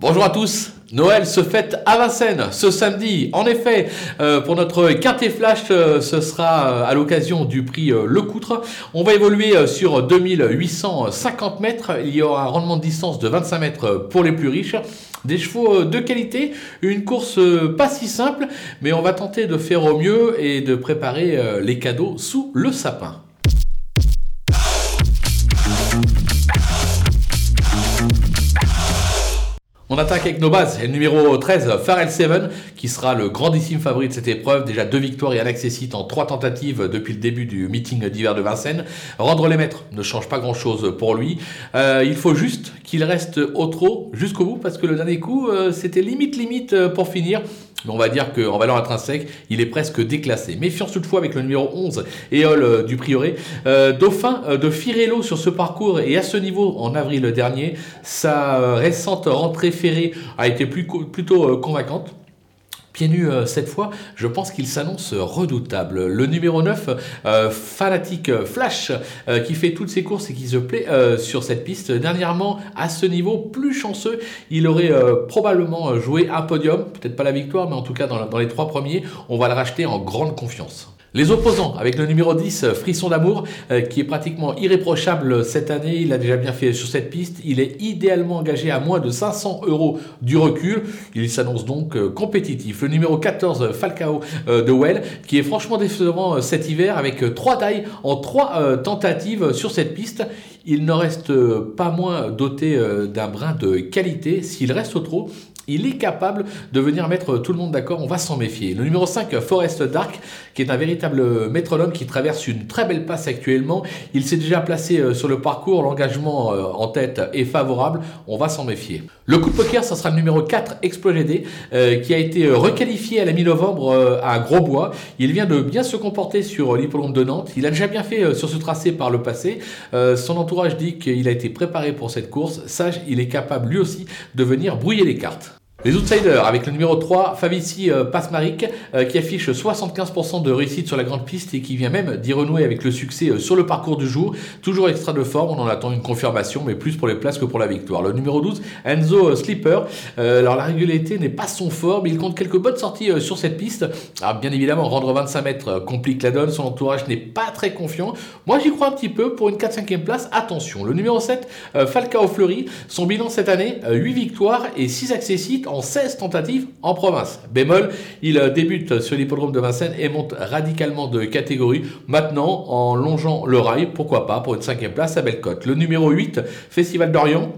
Bonjour à tous. Noël se fête à Vincennes ce samedi. En effet, euh, pour notre quintet flash, euh, ce sera euh, à l'occasion du prix Le Coutre. On va évoluer sur 2850 mètres. Il y aura un rendement de distance de 25 mètres pour les plus riches. Des chevaux de qualité, une course pas si simple, mais on va tenter de faire au mieux et de préparer les cadeaux sous le sapin. On attaque avec nos bases. Et le numéro 13, Pharrell Seven, qui sera le grandissime favori de cette épreuve. Déjà deux victoires et un accessite en trois tentatives depuis le début du meeting d'hiver de Vincennes. Rendre les maîtres ne change pas grand-chose pour lui. Euh, il faut juste qu'il reste au trot jusqu'au bout, parce que le dernier coup, euh, c'était limite limite euh, pour finir. On va dire qu'en valeur intrinsèque, il est presque déclassé. Méfiance toutefois avec le numéro 11, Éole du Prieuré. Dauphin de Firello sur ce parcours et à ce niveau en avril dernier. Sa récente rentrée ferrée a été plutôt convaincante. Pieds nus euh, cette fois, je pense qu'il s'annonce redoutable. Le numéro 9, euh, Fanatic Flash, euh, qui fait toutes ses courses et qui se plaît sur cette piste. Dernièrement, à ce niveau, plus chanceux, il aurait probablement joué un podium, peut-être pas la victoire, mais en tout cas dans les trois premiers. On va le racheter en grande confiance. Les opposants, avec le numéro 10, Frisson d'amour, euh, qui est pratiquement irréprochable cette année. Il a déjà bien fait sur cette piste. Il est idéalement engagé à moins de 500 euros du recul. Il s'annonce donc euh, compétitif. Le numéro 14, Falcao euh, de Well, qui est franchement décevant cet hiver avec trois tailles en trois tentatives sur cette piste. Il ne reste pas moins doté d'un brin de qualité. S'il reste au trot, il est capable de venir mettre tout le monde d'accord, on va s'en méfier. Le numéro 5, Forest Dark, qui est un véritable métronome qui traverse une très belle passe actuellement. Il s'est déjà placé euh, sur le parcours, l'engagement euh, en tête est favorable, on va s'en méfier. Le coup de poker, ça sera le numéro 4, Explogédé, euh, qui a été requalifié à la mi-novembre à Grosbois. Il vient de bien se comporter sur l'hippodrome de Nantes. Il a déjà bien fait sur ce tracé par le passé. son entourage dit qu'il a été préparé pour cette course. Sage, il est capable lui aussi de venir brouiller les cartes. Les outsiders avec le numéro 3, Favici euh, Pasmaric, euh, qui affiche 75% de réussite sur la grande piste et qui vient même d'y renouer avec le succès euh, sur le parcours du jour. Toujours extra de forme, on en attend une confirmation, mais plus pour les places que pour la victoire. Le numéro 12, Enzo Slipper. alors la régularité n'est pas son fort, mais il compte quelques bonnes sorties sur cette piste. Alors bien évidemment, rendre 25 mètres complique la donne, son entourage n'est pas très confiant. Moi j'y crois un petit peu pour une 4-5e place. Attention, le numéro 7, Falcao Fleury, son bilan cette année, 8 victoires et 6 accessites en 16 tentatives en province. Bémol, il euh, débute sur l'hippodrome de Vincennes et monte radicalement de catégorie. Maintenant, en longeant le rail, pourquoi pas, pour une cinquième place à Bellecote. Le numéro 8, Festival d'Orient,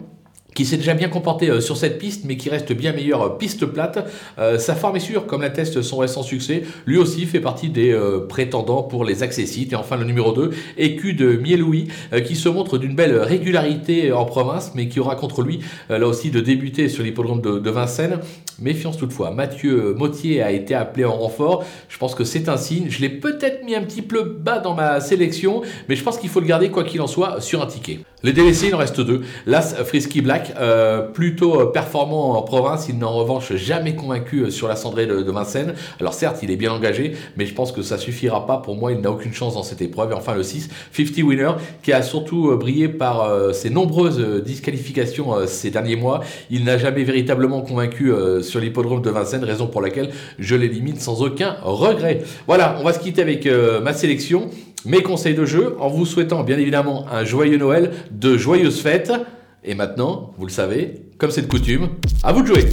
qui s'est déjà bien comporté euh, sur cette piste, mais qui reste bien meilleur euh, piste plate. Euh, sa forme est sûre, comme l'atteste son récent succès. Lui aussi fait partie des prétendants pour les accessites. Et enfin, le numéro 2, Écu de Mieloui, qui se montre d'une belle régularité en province, mais qui aura contre lui, là aussi, de débuter sur l'hippodrome de, Vincennes. Méfiance toutefois. Mathieu Mottier a été appelé en renfort. Je pense que c'est un signe. Je l'ai peut-être mis un petit peu bas dans ma sélection, mais je pense qu'il faut le garder, quoi qu'il en soit, sur un ticket. Les délaissés, il en reste deux. Las Frisky Black, euh, plutôt euh, performant en province, il n'a en revanche jamais convaincu euh, sur la cendrée de, Vincennes. Alors certes, il est bien engagé, mais je pense que ça suffira pas. Pour moi, il n'a aucune chance dans cette épreuve. Et enfin, le 6, 50 Winner, qui a surtout brillé par ses nombreuses disqualifications ces derniers mois. Il n'a jamais véritablement convaincu sur l'hippodrome de Vincennes, raison pour laquelle je l'élimine sans aucun regret. Voilà, on va se quitter avec ma sélection mes conseils de jeu en vous souhaitant bien évidemment un joyeux Noël, de joyeuses fêtes. Et maintenant, vous le savez, comme c'est de coutume, à vous de jouer